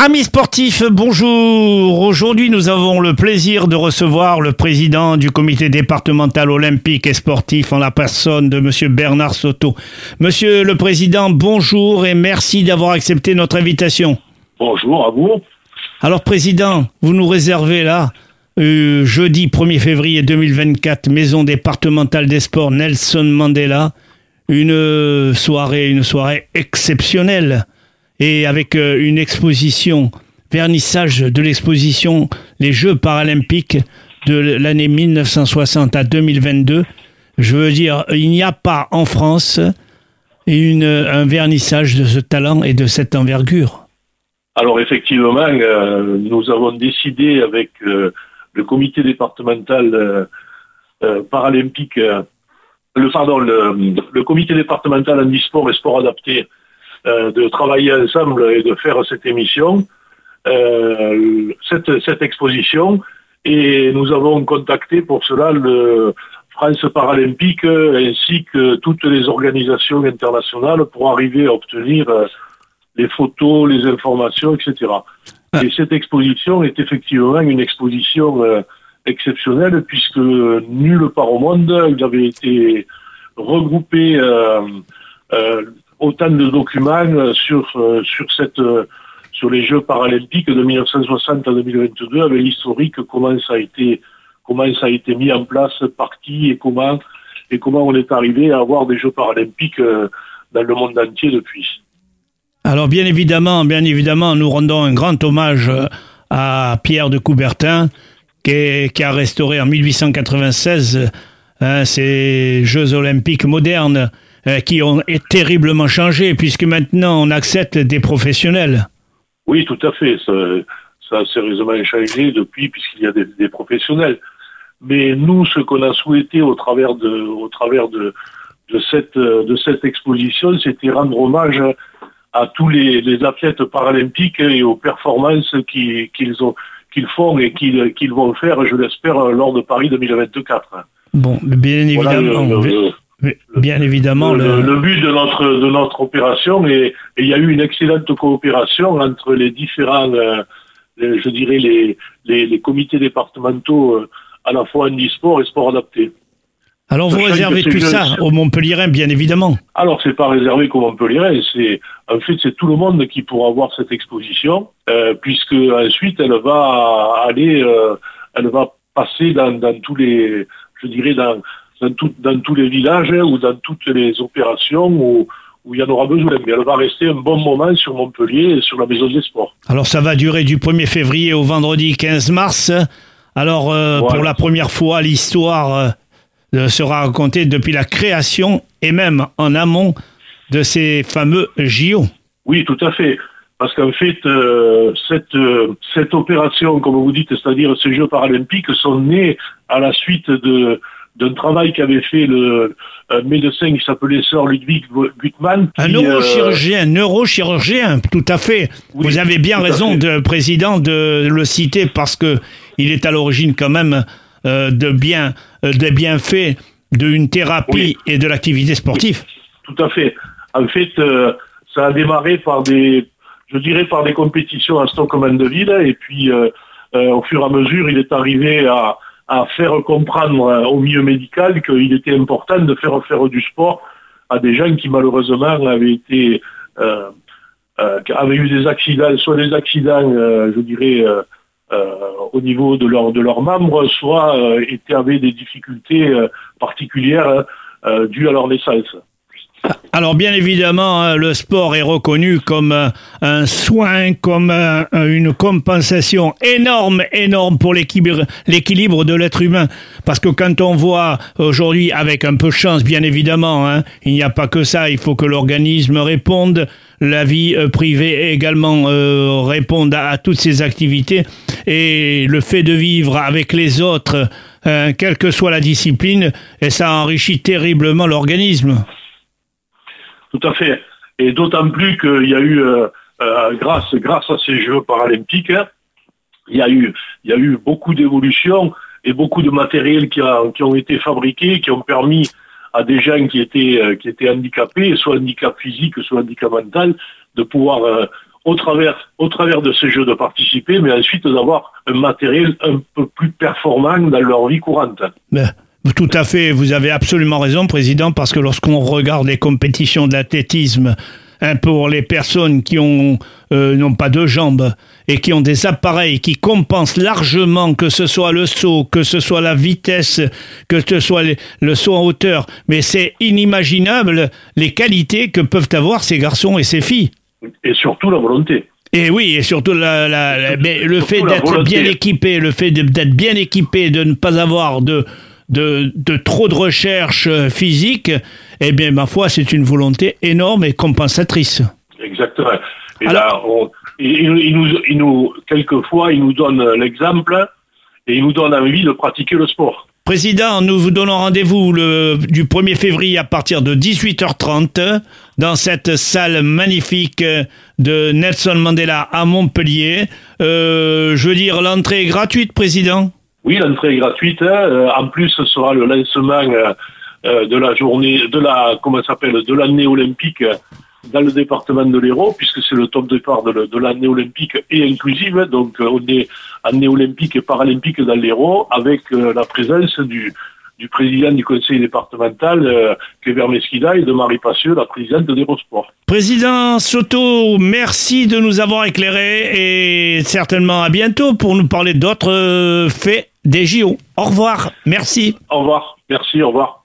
Amis sportifs, bonjour. Aujourd'hui, nous avons le plaisir de recevoir le président du comité départemental olympique et sportif en la personne de monsieur Bernard Soto. Monsieur le président, bonjour et merci d'avoir accepté notre invitation. Bonjour à vous. Alors, président, vous nous réservez là, euh, jeudi 1er février 2024, maison départementale des sports Nelson Mandela, une soirée, une soirée exceptionnelle et avec euh, une exposition, vernissage de l'exposition Les Jeux paralympiques de l'année 1960 à 2022. Je veux dire, il n'y a pas en France un vernissage de ce talent et de cette envergure. Alors effectivement, euh, nous avons décidé avec euh, le comité départemental paralympique, le, pardon, le, le, comité départemental handisport et sport adapté euh, de travailler ensemble et de faire cette émission, euh, cette, cette exposition. Et nous avons contacté pour cela le France Paralympique ainsi que toutes les organisations internationales pour arriver à obtenir euh, les photos, les informations, etc. Ah. Et cette exposition est effectivement une exposition exceptionnelle puisque nulle part au monde il avait été regroupé euh, euh, autant de documents euh, sur, euh, euh, sur les Jeux paralympiques de 1960 à 2022 avec l'historique, comment ça a été comment ça a été mis en place, par qui et comment, et comment on est arrivé à avoir des Jeux paralympiques dans le monde entier depuis. Alors bien évidemment, bien évidemment, nous rendons un grand hommage à Pierre de Coubertin, qui, a restauré en 1896 hein, ces Jeux olympiques modernes euh, qui ont terriblement changé, puisque maintenant on accepte des professionnels. Oui, tout à fait. Ça, ça a sérieusement changé depuis, puisqu'il y a des, des, professionnels. Mais nous, ce qu'on a souhaité au travers de, au travers de, de cette, de cette exposition, c'était rendre hommage à tous les, les, athlètes paralympiques et aux performances qu'ils ont qu'ils font et qu'ils vont faire, je l'espère, lors de Paris 2024. Bon, bien évidemment. Voilà, Bien évidemment. Le, le... but de notre, de notre opération, et, il y a eu une excellente coopération entre les différents, euh, je dirais, les, les, les, comités départementaux, euh, à la fois handisport et sport adapté. Alors vous réservez tout ça au Montpellierin, bien évidemment. Alors c'est pas réservé qu'au Montpellierin, c'est en fait c'est tout le monde qui pourra voir cette exposition, euh, puisque ensuite elle va aller, elle va passer dans, dans tous les, je dirais dans dans, tout, dans tous les villages ou dans toutes les opérations où, où il y en aura besoin. Mais elle va rester un bon moment sur Montpellier et sur la Maison des Sports. Alors ça va durer du 1er février au vendredi 15 mars. Alors euh, voilà. pour la première fois, l'histoire euh, sera racontée depuis la création et même en amont de ces fameux JO. Oui, tout à fait. Parce qu'en fait, euh, cette, cette opération, comme vous dites, c'est-à-dire ces Jeux paralympiques, sont nés à la suite de, d'un travail qu'avait fait le médecin qui s'appelait Sir Ludwig Gutmann. Qui, un neurochirurgien, euh... neurochirurgien, tout à fait. Oui, Vous avez bien raison, de, président, de le citer parce que il est à l'origine quand même euh, de bien, euh, des bienfaits d'une thérapie oui. et de l'activité sportive. Oui, tout à fait. En fait, euh, ça a démarré par des, je dirais, par des compétitions à Stockholm de Ville, et puis euh, au fur et à mesure, il est arrivé à à faire comprendre au milieu médical qu'il était important de faire faire du sport à des gens qui malheureusement avaient euh, euh, eu des accidents, soit des accidents, euh, je dirais, au niveau de de leurs membres, soit avaient des difficultés particulières dues à leur naissance. Alors bien évidemment, hein, le sport est reconnu comme un soin, comme une compensation énorme, énorme pour l'équilibre de l'être humain. Parce que quand on voit aujourd'hui, avec un peu de chance bien évidemment, hein, il n'y a pas que ça, il faut que l'organisme réponde, la vie euh, privée également euh, réponde à, toutes ces activités, et le fait de vivre avec les autres, euh, quelle que soit la discipline, et ça enrichit terriblement l'organisme. Tout à fait. Et d'autant plus qu'il y a eu, euh, euh, grâce, grâce à ces Jeux paralympiques, hein, il y a eu, il y a eu beaucoup d'évolutions et beaucoup de matériel qui, ont été fabriqués, qui ont permis à des gens qui étaient, euh, qui étaient handicapés, soit handicap physique, soit handicap mental, de pouvoir au travers, au travers de ce jeu de participer, mais ensuite d'avoir un matériel un peu plus performant dans leur vie courante. Tout à fait, vous avez absolument raison, Président, parce que lorsqu'on regarde les compétitions d'athlétisme, hein, pour les personnes qui ont euh, n'ont pas deux jambes et qui ont des appareils qui compensent largement que ce soit le saut, que ce soit la vitesse, que ce soit le saut en hauteur, mais c'est inimaginable les qualités que peuvent avoir ces garçons et ces filles. Et surtout la volonté. Et oui, et surtout la, la, le fait d'être bien équipé, le fait d'être bien équipé, de ne pas avoir de, de, de trop de recherche euh, physique, eh bien, ma foi, c'est une volonté énorme et compensatrice. Exactement. Et là, il, nous, il nous, quelquefois, il nous donne l'exemple et il nous donne envie de pratiquer le sport. Président, nous vous donnons rendez-vous le, du 1er février à partir de 18h30 dans cette salle magnifique de Nelson Mandela à Montpellier. Euh, je veux dire, l'entrée est gratuite, Président Oui, l'entrée est gratuite. Hein. En plus, ce sera le lancement euh, de la journée, de la, comment s'appelle, de l'année olympique dans le département de l'Hérault, puisque c'est le top départ de l'année olympique et inclusive. Donc, euh, on est année olympique et paralympique dans l'Hérault, avec euh, la présence du, du président du conseil départemental, euh, Mesquida, et de Marie Passieux, la présidente de l'Hérosport. Président Soto, merci de nous avoir éclairés et certainement à bientôt pour nous parler d'autres faits des JO. Au revoir, merci. Au revoir, merci, au revoir.